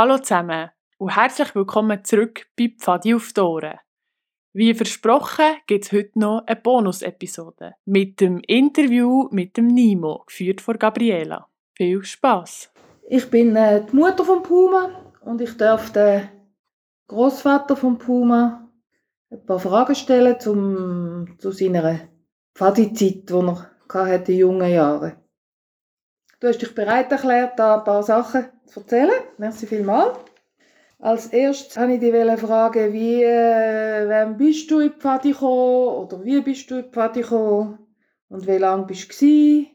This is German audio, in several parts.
Hallo zusammen und herzlich willkommen zurück bei Pfadi auf die Ohren. Wie versprochen gibt es heute noch eine Bonus-Episode mit dem Interview mit dem Nimo, geführt von Gabriela. Viel Spaß! Ich bin äh, die Mutter von Puma und ich darf den Großvater von Puma ein paar Fragen stellen zum, zu seiner Pfadi-Zeit, die er hatte in jungen Jahren. Du hast dich bereit erklärt, da ein paar Sachen zu erzählen. Merci vielmals. Als erstes wollte ich dich fragen, wie, äh, wann bist du in die oder wie bist du in die und wie lange bist du gewesen?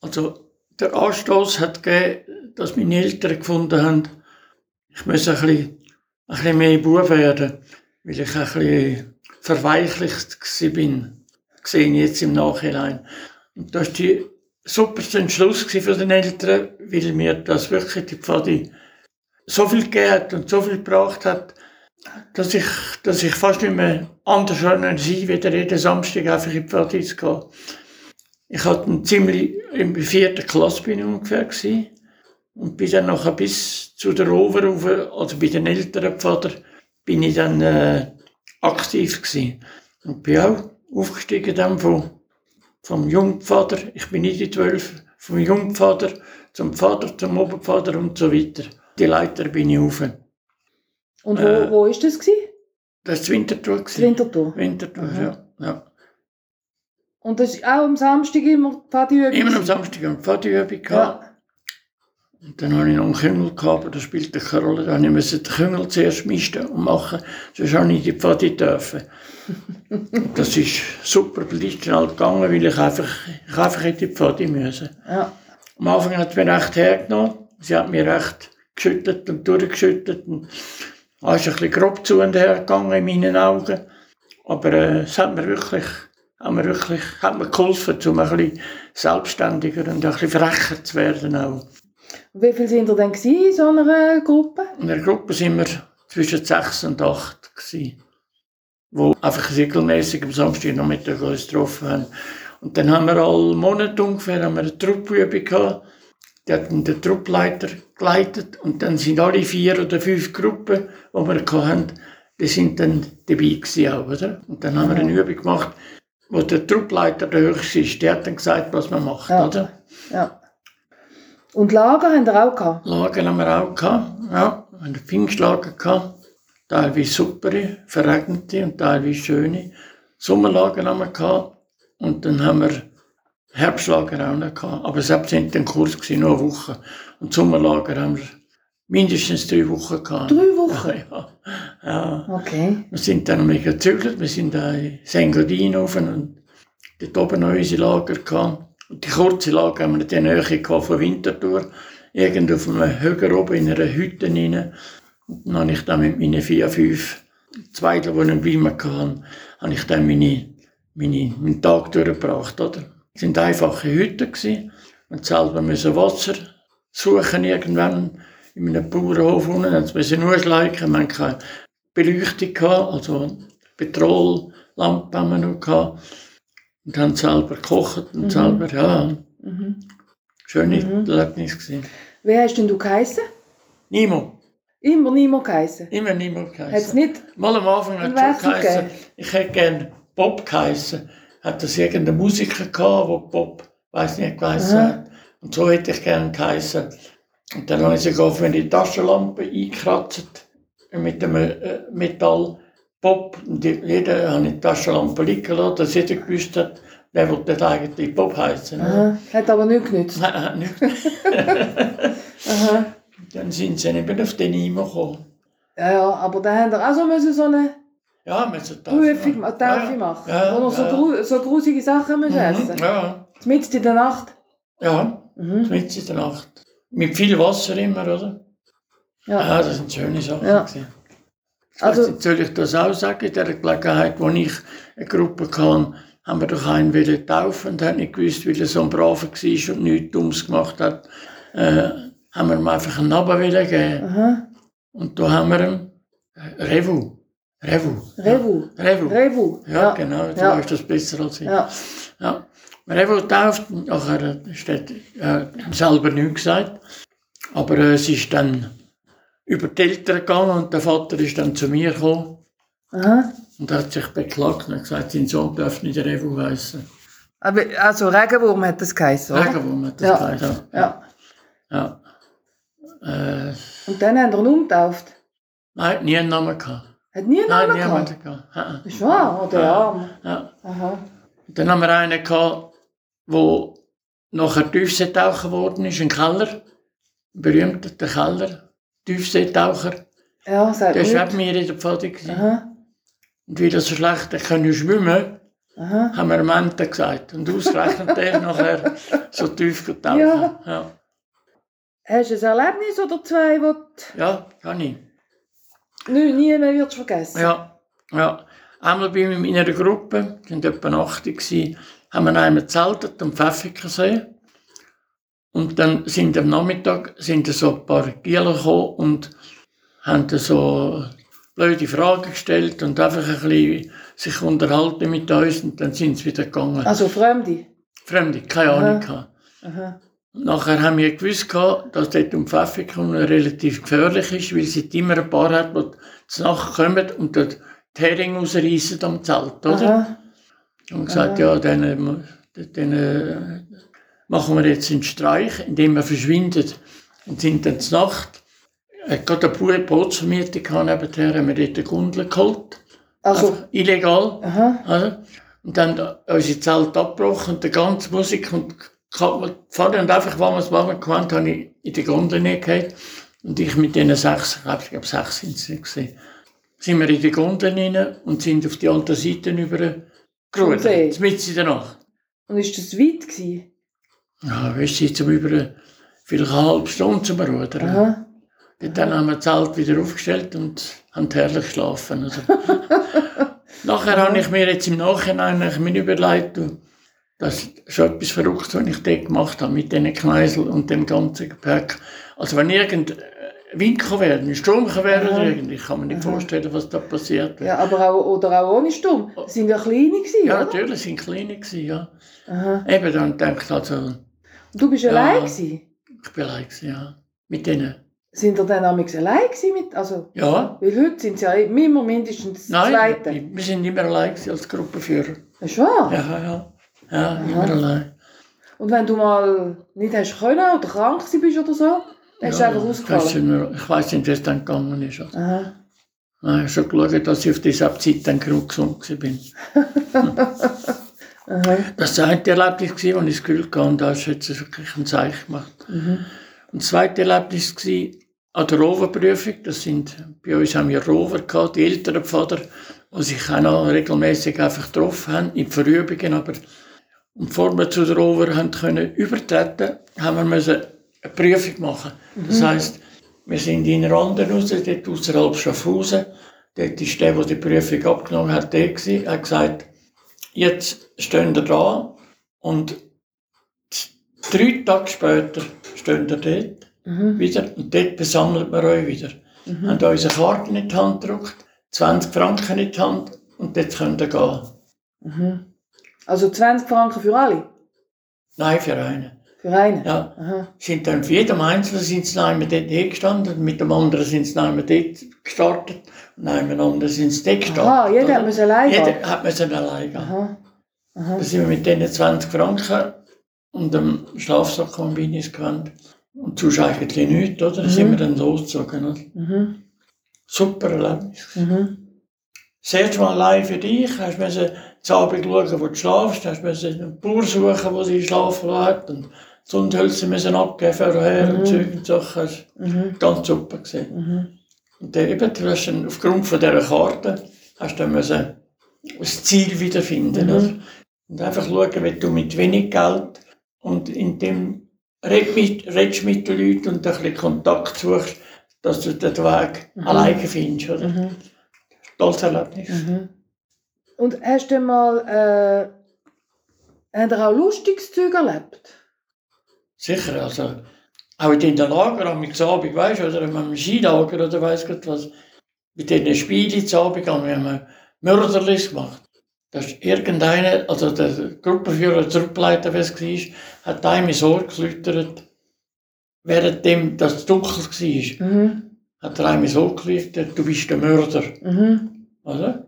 Also der Anstoß hat gegeben, dass meine Eltern gefunden haben, ich muss ein bisschen, ein bisschen mehr Bub werden, weil ich ein bisschen verweichlicht bin, gesehen jetzt im Nachhinein. Und das ist die super Entschluss für den Eltern, weil mir das wirklich die Pfadi so viel gegeben hat und so viel gebracht hat, dass ich, dass ich fast nicht mehr anders sein wie jeden Samstag einfach in die Pfadi zu gehen. Ich hatte ziemlich, in der vierten Klasse bin ich ungefähr gewesen. Und bin dann nachher bis zu der rauf, also bei den älteren Pfader, bin ich dann äh, aktiv gewesen. Und bin auch aufgestiegen dann von vom Jungvater, ich bin nicht die zwölf, vom Jungvater zum Vater, zum Obervater und so weiter. Die Leiter bin ich rauf. Und wo, äh, wo ist das gewesen? Das war Winterthur. Das Winterthur? Winterthur, ja. ja. Und das ist auch am Samstag immer Pfadiübung? Immer am Samstag eine Pfadiübung ja. Und dann hatte ich noch einen Küngel, gehabt, aber das spielte keine Rolle. Dann musste ich den Küngel zuerst misten und machen, sonst habe ich die Pfadi dürfen. das ist super schnell gegangen, weil ich einfach, ich einfach in die Pfadi musste. Ja. Am Anfang hat es mir recht hergenommen. Sie hat mir recht geschüttelt und durchgeschüttelt. Und ist ein bisschen grob zu und her gegangen in meinen Augen. Aber äh, es hat mir wirklich, hat mir wirklich hat mir geholfen, um ein bisschen selbstständiger und ein bisschen frecher zu werden auch. Wie viele sind ihr denn in so einer Gruppe? In der Gruppe sind wir zwischen sechs und acht gewesen, wo einfach regelmäßig am Samstag Nachmittag uns getroffen haben. Und dann haben wir alle Monate ungefähr haben wir eine Truppübung gehabt. Die hat den Truppleiter geleitet und dann sind alle vier oder fünf Gruppen, die wir hatten, die sind dann dabei gewesen auch, oder? Und dann haben wir eine Übung gemacht, wo der Truppleiter der höchste ist. Der hat dann gesagt, was man macht, ja. oder? Ja. Und Lager haben wir auch gehabt? Lager haben wir auch gehabt, ja. Wir haben Pfingstlager gehabt. Teilweise super, verregnete und teilweise schöne. Sommerlager haben wir gehabt. Und dann haben wir Herbstlager auch noch gehabt. Aber selbst sind ein Kurs gewesen, nur eine Woche. Und Sommerlager haben wir mindestens drei Wochen gehabt. Drei Wochen? Ja, ja. Okay. Wir sind dann mega gezögert. Wir sind da in Sengadin und dort oben noch unsere Lager gehabt. Und die kurze Lage haben wir in der Nähe von Winterthur. Irgendwo auf einem Höger oben in einer Hütte rein. Und dann habe ich dann mit meinen vier, fünf Zweiteln, die ich bei mir hatte, habe ich dann meine, meine, meinen Tag durchgebracht, oder? Es waren einfache Hütten gewesen. Und selber müssen Wasser suchen irgendwann in einem Bauernhof unten. Dann müssen nur schleichen. Wir hatten keine Beleuchtung, also Petrollampe haben wir noch gehabt und haben selber gekocht und mhm. selber, ja. Mhm. Schöne mhm. Erlebnis gewesen. Wie hast denn du geheissen? Nimo. Immer Nimo geheissen? Immer Nimo es nicht? Mal am Anfang hat es schon geheissen. Ich hätte gerne Bob geheissen. Hat das irgendein Musiker gehabt, der Bob, weiß nicht, geheissen hat. Und so hätte ich gerne geheissen. Und dann habe ich sogar auf meine Taschenlampe eingekratzt mit dem äh, Metall. Bob, und jeder hat die Taschenlampe liegen lassen, dass jeder gewusst hat, der wollte eigentlich Bob heißen. Aha. Hat aber nicht genützt. Nein, nicht. Aha. Dann sind sie eben auf den Eimer gekommen. Ja, ja, aber da haben wir auch so, müssen so eine ja, eine Taufe ja, machen, ja, wo noch so, gru so grusige Sachen müssen mhm, essen Ja. Mitten in der Nacht? Ja, mhm. mitten in der Nacht. Mit viel Wasser immer, oder? Ja. ja das sind schöne Sachen. Ja. Also, soll ich das auch sagen, in der Gelegenheit, wo ich eine Gruppe hatte, haben wir doch einen wollen taufen und haben nicht gewusst, weil er so ein Braver war und nichts Dummes gemacht hat, äh, haben wir ihm einfach einen Namen geben. Aha. Und da haben wir ihm Revu. Revu. Revu. Ja. Revu. Revu. Ja, ja. genau, du ja. weißt das besser als ich. Ja. ja. Revu tauft, nachher er äh, selber nichts gesagt, aber äh, es ist dann über die Eltern gegangen und der Vater ist dann zu mir gekommen Aha. und hat sich beklagt und gesagt, sein Sohn darf nicht Revu heißen. Aber, also Regenwurm hat das geheißen, oder? Regenwurm hat das Ja. gesagt. Ja. Ja. Äh, Und dann haben wir ihn umgetauft. nein, nie einen Namen gehabt. Hat nie einen Nein, Namen niemand gehabt? gehabt. Ja. Ist wahr? Oh, der Ja. Arm. Ja. Aha. Und Dann haben wir einen gehabt, der nachher Tiefseetaucher geworden ist, ein Keller. Ein berühmter Keller. Tiefseetaucher. Ja, sagt Der nichts. neben mir in der Pfade. Aha. Und weil er so schlecht können schwimmen Aha. haben wir am Ende gesagt. Und ausgerechnet der nachher so tief getaucht. Ja. ja. Hast du ein Erlebnis oder zwei, das Ja, kann ich. nie, nie mehr wirst vergessen? Ja, ja. Einmal bin ich in meiner Gruppe, wir waren etwa 80, gewesen, haben wir einmal gezeltet am Pfäffikensee. Und dann sind am Nachmittag sind so ein paar Gielen gekommen und haben so blöde Fragen gestellt und einfach ein bisschen sich unterhalten mit uns und dann sind sie wieder gegangen. Also Fremde? Fremde, keine Aha. Ahnung. Aha. Und nachher haben wir gewusst, dass dort um Pfäffikon relativ gefährlich ist, weil sie immer ein paar hat, die zu Nacht kommen und dort die Heringe rausreißen am Zelt, oder? Aha. Und gesagt, ja, dann, äh, dann äh, machen wir jetzt einen Streich, indem wir verschwinden. Und sind dann zur Nacht, äh, gerade eine Bootsvermietung gehabt, nebenher haben wir dort eine Gondel geholt. Also, Einfach illegal. aha. Oder? Und dann unsere Zelt abgebrochen und die ganze Musik und Vater und einfach, was wir es machen gemeint, habe ich in die Gondel gehabt. Und ich mit diesen sechs, ich glaube, sechs sind es gesehen, sind wir in die Gondel rein und sind auf die andere Seite über gerudert. Mitten in der Nacht. Und ist das weit gewesen? Ja, weißt du, zum über vielleicht eine halbe Stunde zum Rudern. Aha. Dann haben wir das Zelt wieder aufgestellt und haben herrlich geschlafen. Also. Nachher habe ich mir jetzt im Nachhinein eigentlich mir überlegt, das ist schon etwas Verrücktes, was ich dort gemacht habe, mit diesen Kneisel und dem ganzen Gepäck. Also wenn irgend äh, Wind kann werden, Sturm kann werden, Aha. ich kann mir nicht Aha. vorstellen, was da passiert. Ja, aber auch, oder auch ohne Sturm. Das sind ja kleine gewesen, Ja, oder? natürlich, sind kleine gewesen, ja. Aha. Eben, dann denke ich also, du bist Ja. allein gewesen? ich bin allein gewesen, ja. Mit denen. Sind ihr dann amigs allein gewesen mit, also? Ja. Weil heute sind sie ja immer mindestens Nein, Zweite. wir sind immer allein gewesen als Gruppenführer. Wahr? Ja, ja. Ja, immer allein. Und wenn du mal nicht hast können oder krank bist oder so, dann hast du einfach ausgefallen. Ich weiß nicht, wie es dann gegangen ist. Also, Aha. ich habe schon geschaut, dass ich auf dieser Zeit dann genug gesund bin. Aha. Das war das eine Erlebnis, als ich das Gefühl hatte, und da du jetzt wirklich ein Zeichen gemacht. Mhm. Und das zweite Erlebnis war an der Roverprüfung. Das sind, bei uns haben wir Rover gehabt, die älteren Pfader, die sich auch noch regelmäßig einfach getroffen haben, in Verübungen. Aber und bevor wir zu der Rover haben können übertreten, haben wir müssen eine Prüfung machen. Das heisst, wir sind in Randen raus, dort außerhalb Schaffhausen. Dort ist der, der die Prüfung abgenommen hat, der gewesen. Er hat gesagt, jetzt stehen wir da und drei Tage später stehen wir dort Mhm. wieder und dort besammelt man euch wieder. Mhm. Haben unsere Karten in die Hand gedruckt, 20 Franken in die Hand und dort könnt ihr gehen. Mhm. Also 20 Franken für alle? Nein, für einen. Für einen? Ja. Aha. Sind dann für jedem Einzelnen sind sie einmal dort hingestanden, mit dem anderen sind sie einmal dort gestartet und einmal anderen sind sie dort gestartet. Aha, jeder hat müssen allein. Jeder hat müssen allein gehen. Aha. Aha. Da sind wir mit diesen 20 Franken und dem Schlafsack Kombinis gewandt. Und sonst eigentlich nichts, oder? Da sind wir dann losgezogen. Oder? Mhm. Super Erlebnis. Mhm. Das erste Mal allein für dich, hast du Abend schauen, wo du schlafst, hast müssen einen Bauer suchen, wo sie schlafen hat und Sundhölzer müssen abgeben vorher und Zeug und Sachen. Mhm. ganz super. Gewesen. Mhm. Und dann eben, du hast dann aufgrund von dieser Karte hast du dann müssen das Ziel wiederfinden. Mhm. Oder? Und einfach schauen, wie du mit wenig Geld und in dem redest mit, redest mit den Leuten und ein bisschen Kontakt suchst, dass du den Weg alleine findest. Oder? Mhm. Tolles Erlebnis. Mhm. Und hast du mal äh, habt ihr auch lustiges Zeug erlebt? Sicher, also auch in den Lager am Abend, weißt oder am Skilager oder weiss Gott was, mit diesen Spielen zu Abend haben wir Mörderlis gemacht. Da ist irgendeiner, also der Gruppenführer, der wie es war, hat einem ins Ohr geläutert, währenddem das dunkel war. Mhm. hat er einmal so gelegt, du bist der Mörder. Mhm. Oder?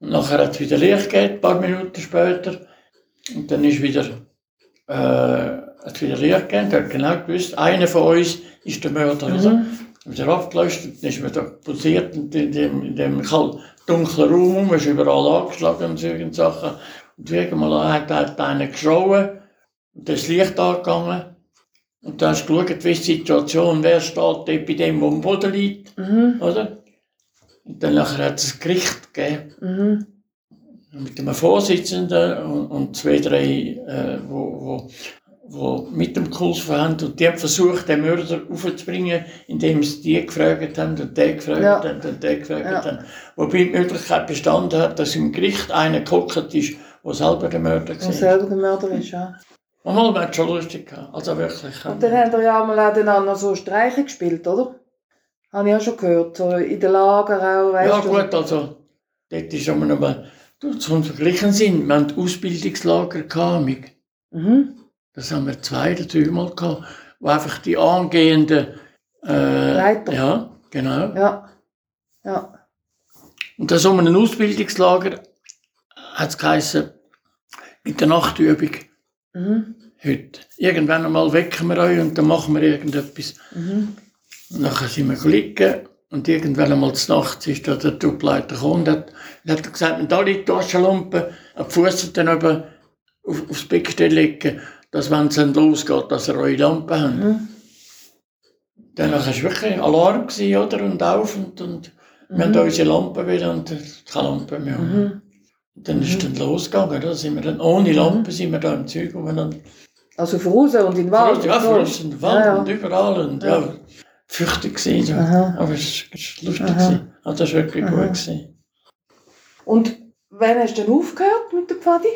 Und nachher hat es wieder Licht gegeben, ein paar Minuten später. Und dann ist wieder, äh, hat es wieder Licht gegeben. Hat genau gewusst, einer von uns ist der Mörder. Also, Mhm. wieder abgelöscht, und dann ist man da posiert in dem, in dem dunklen Raum, man ist überall angeschlagen und solche Sachen. Und irgendwann hat, hat einer geschrauen und das Licht angegangen. Und dann hast du geschaut, wie die Situation, wer steht dort bei dem, der am Boden liegt, Mhm. oder? Und dann nachher hat es ein Gericht gegeben Mhm. mit einem Vorsitzenden und, und zwei, drei, äh, wo, wo, wo mit dem Kurs haben. Und die haben versucht, den Mörder aufzubringen, indem sie die gefragt haben und der gefragt Ja. haben und der gefragt Ja. haben. Wobei die Möglichkeit bestanden hat, dass im Gericht einer gehockt ist, der selber der Mörder Der war. selber der Mörder ist, ja. Und mal, man hat schon lustig gehabt. Also wirklich. Und dann haben wir ja mal auch dann so Streiche gespielt, oder? Habe ich auch schon gehört, so in den Lager auch, weißt ja du? gut, also dort ist immer noch mal, zum Vergleichen sind, wir hatten Ausbildungslager gehabt, Mhm. Das haben wir zwei oder dreimal gehabt, wo einfach die angehenden äh, Leiter. Ja, genau. Ja. Ja. Und das um ein Ausbildungslager hat es geheißen, mit der Nachtübung Mhm. heute. Irgendwann einmal wecken wir euch und dann machen wir irgendetwas. Mhm. Und nachher sind wir liegen und irgendwann einmal zur Nacht ist da der Tubleiter gekommen und hat, und hat gesagt, wenn da die Taschenlampe an die Fuß dann eben auf, aufs Beckstell legen, dass wenn es dann losgeht, dass ihr eure Lampe habt. Mhm. Dann war es wirklich Alarm, gewesen, oder? Und auf und, und wir haben unsere Lampe wieder und keine Lampe mehr. Mhm. Und dann ist dann losgegangen, da sind wir dann, ohne Lampe sind wir da im Zeug umeinander. Also voraus und in den Wald. ja, und so. voraus in den Wald Ja, ja. und überall und ja, Ja. Fürchtig gewesen. Aha. Aber es war lustig. Aha. gewesen. Also, das war wirklich Aha. gut. Gewesen. Und wann hast du denn aufgehört mit der Pfadi?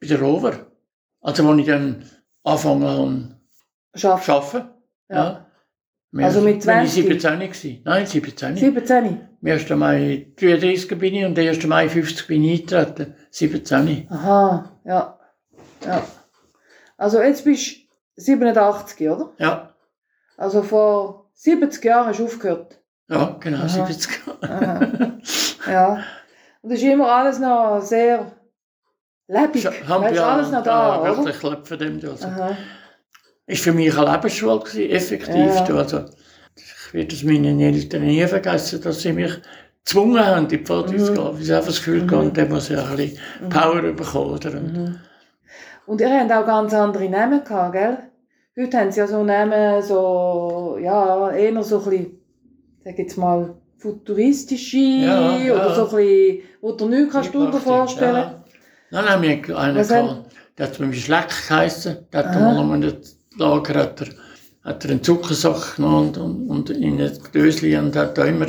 Bei der Rover. Also, als ich dann angefangen habe Schaffen. zu arbeiten. Ja. Wir- Also mit wenn ich 20? 17 war. Nein, 17. 17. Am 1. Mai 33 bin ich und am 1. Mai 50 bin ich eingetreten. 17. Aha, ja. ja. Also jetzt bist du 87, oder? Ja, Also vor 70 Jahren hast du aufgehört. ja genau, Aha. 70. Aha. ja. Und es ist immer alles noch sehr lebendig. Weißt, ja, alles noch da, ja, oder? wirklich lebt von dem. Also. Aha. Ist für mich eine Lebensschule gewesen, effektiv. Ja. Also, ich werde es meinen Eltern nie vergessen, dass sie mich gezwungen haben, in die Pfade Mhm. zu gehen. Weil sie einfach das Gefühl Mhm. dann muss ich ein bisschen Power bekommen. Oder? Und Mhm. Und ihr habt auch ganz andere Namen gehabt, gell? Heute haben sie ja so Namen, so, ja, eher so ein bisschen, sag jetzt mal, futuristische Ja, ja. oder so ein bisschen, wo du nichts kannst du dir vorstellen. Ja. Dann haben wir einen Was gehabt, der hat dem Schleck geheissen. Der hat Aha. mal um ein Lager hat er, hat er einen Zuckersack genommen und, und in ein Dösli und hat da immer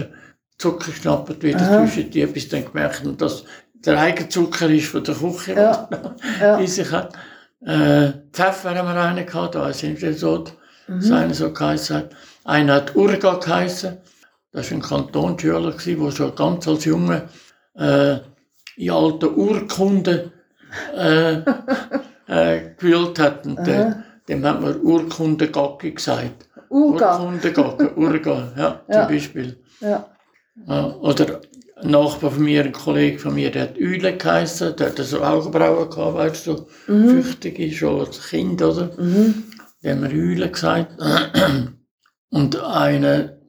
Zucker geschnappt, wieder Aha. zwischen die, bis dann gemerkt hat, dass der eigene Zucker ist von der Küche, Ja. was Ja. sich hat. Äh, Pfeffer haben wir einen gehabt, da ist so, Mhm. dass einer so geheißen hat. Einer hat Urga geheißen. Das war ein Kantonsschüler, der schon ganz als Junge äh, in alten Urkunden äh, äh, gewühlt hat. Und der, dem hat man Urkundengacki gesagt. Urga. Urkundengacki, Urga, ja, Ja. zum Beispiel. Ja, oder ein Nachbar von mir, ein Kollege von mir, der hat Üle geheißen, der hat so Augenbrauen gehabt, weißt du, so Mhm. fürchtig schon als Kind, oder? Mhm. Der haben wir Üle gesagt. Und einer,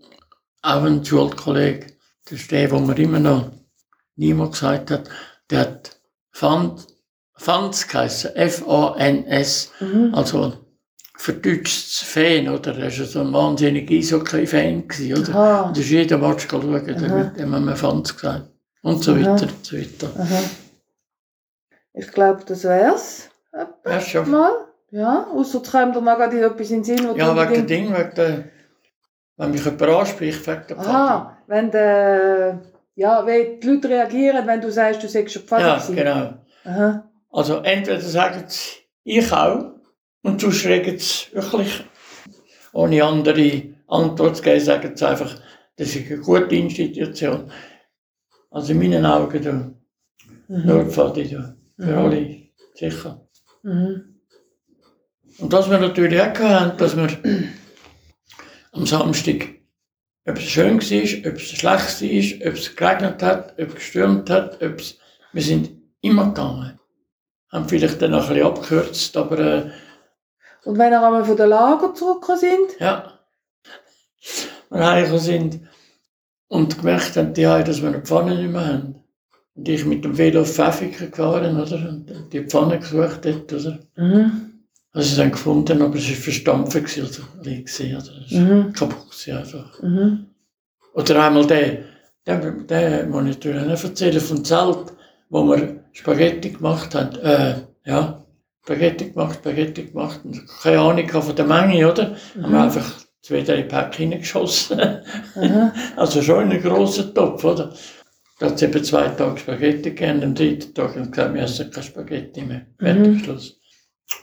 auch ein Schulkollege, das ist der, wo mir immer noch niemand gesagt hat, der hat Fans, Fans geheißen, F-A-N-S, Mhm. also verdeutschtes Fan, oder? Er war so ein wahnsinniger Eishockey-Fan, oder? Aha. Und da ist jeder Match schauen, dem haben wir Fans gesagt. Und so weiter, und so weiter. Aha. Ich glaube, das wär's. Ja, schon. Mal. Ja, außer es kommt dir noch etwas in den Sinn, Ja, wegen dem Ding, wegen der, wenn mich jemand anspricht, wegen der Pfadi. Aha, wenn der, ja, wie die Leute reagieren, wenn du sagst, du sagst schon Pfadi Ja, genau. Aha. Also entweder sagen sie, ich auch, und sonst regen sie wirklich, ohne andere Antwort zu geben, sagen sie einfach, das ist eine gute Institution. Also in meinen Augen, du, Mhm. nur die Pfadi, du, für Mhm. alle, sicher. Mhm. Und was wir natürlich auch hatten, dass wir am Samstag ob es schön war, ob es schlecht war, ob es geregnet hat, ob es gestürmt hat, ob es, wir sind immer gegangen. Haben vielleicht dann noch ein bisschen abgekürzt, aber äh, Und wenn ihr einmal von der Lager zurückgekommen sind? ja. Wir heimgekommen sind und gemerkt haben, die haben, dass wir eine Pfanne nicht mehr haben. Und ich mit dem Velo auf Pfäffiken gefahren, oder? Und die Pfanne gesucht dort, oder? Mhm. Also sie dann gefunden, aber es war verstampft, gewesen, also gewesen, oder? War Mhm. kaputt gewesen, einfach. Mhm. Oder einmal der, der, der muss ich natürlich noch erzählen, vom Zelt, wo wir Spaghetti gemacht haben. Äh, ja, Spaghetti gemacht, Spaghetti gemacht. Und keine Ahnung von der Menge, oder? Haben wir einfach zwei, drei Päckchen hineingeschossen. Mhm. also schon in einen grossen Topf, oder? Da hat es eben zwei Tage Spaghetti gegeben, am dritten Tag haben wir gesagt, wir essen keine Spaghetti mehr. Fertig, Schluss.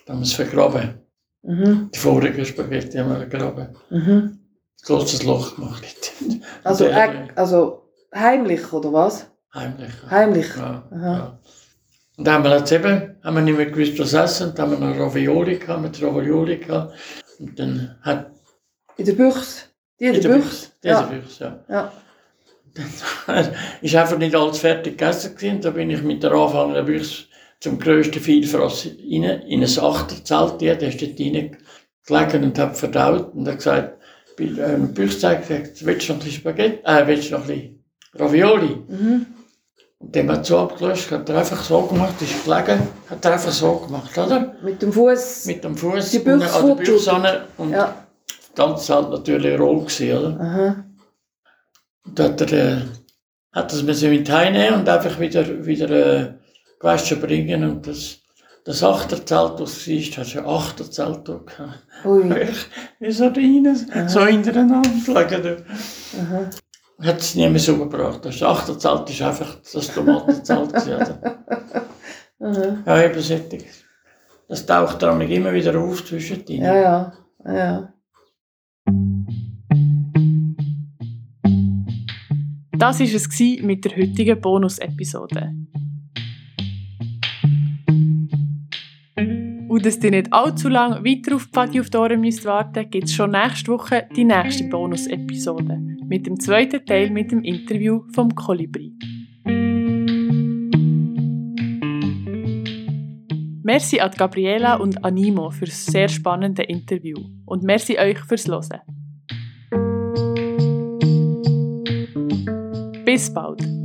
Dann haben wir es vergraben. Mhm. Die vorigen Spaghetti haben wir vergraben. Mhm. Großes Loch gemacht. Also, also heimlich, oder was? Heimlich. Heimlich. Ja. Und dann haben wir jetzt eben, haben wir nicht mehr gewusst, was essen. Dann haben wir noch Ravioli gehabt, mit Ravioli gehabt. Und dann hat In der Büchse. Die in in der der Büchse? Büchse, diese Ja. Büchse, ja. Ja. ist einfach nicht alles fertig gegessen gewesen. Da bin ich mit der anfangenden Büchse zum grössten Vielfraß rein, in ein Achterzelt, ja, der ist dort reingelegen und hat verdaut und hat gesagt, bei ähm, Büchse gesagt, willst du noch ein bisschen Spaghetti, äh, willst du noch ein bisschen Ravioli? Mhm. Und dem hat so abgelöscht, hat er einfach so gemacht, ist gelegen, hat er einfach so gemacht, oder? Mit dem Fuß. Mit dem Fuß Die Büchse an der. Büchse und Ja. ganz Zelt natürlich roh gewesen, oder? Aha. Und hat er, äh, hat das müssen mit heimnehmen und einfach wieder, wieder äh, gewaschen bringen und das, das Achterzelt, das war, hast du ein Achterzelt gehabt. Ui. Wie Sardinen, so hintereinander gelegen. Aha. Hat es nie mehr so gebracht. Das Achterzelt war einfach das Tomatenzelt. Aha. Ja, eben sättig. Das taucht dann immer wieder auf zwischen denen. Ja, ja. Ja. Das war es gsi mit der heutigen Bonus-Episode. Und dass ihr nicht allzu lange weiter auf Pfadi auf die Ohren müsst warten, gibt es schon nächste Woche die nächste Bonus-Episode mit dem zweiten Teil mit dem Interview vom Kolibri. Merci an Gabriela und Animo für das sehr spannende Interview und merci euch fürs Hören. Bis bald!